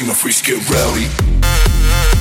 see my freaks get rowdy.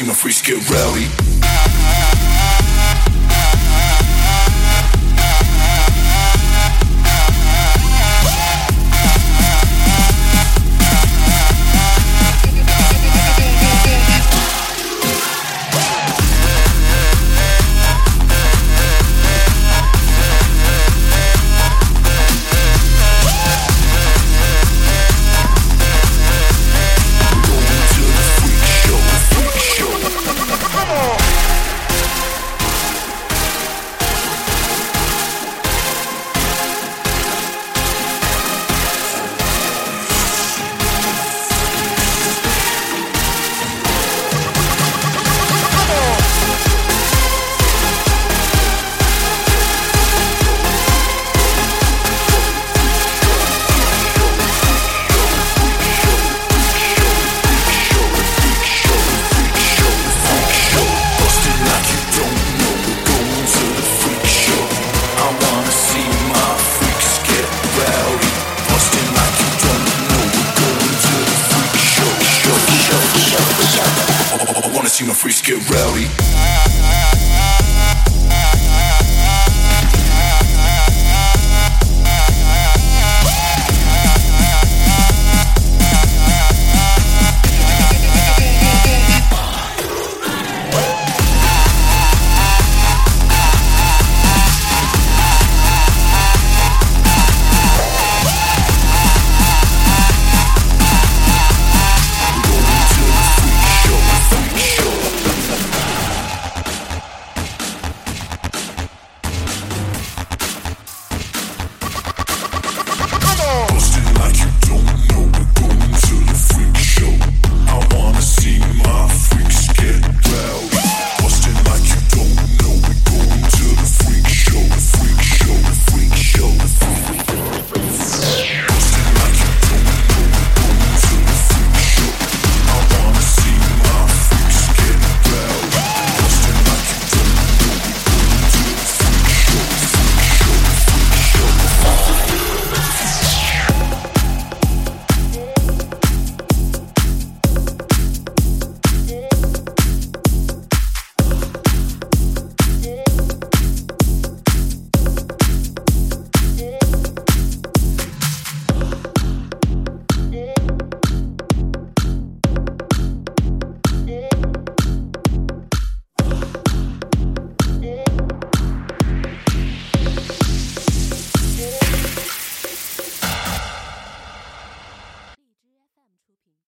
See my freaks get rowdy. See my freaks get rowdy.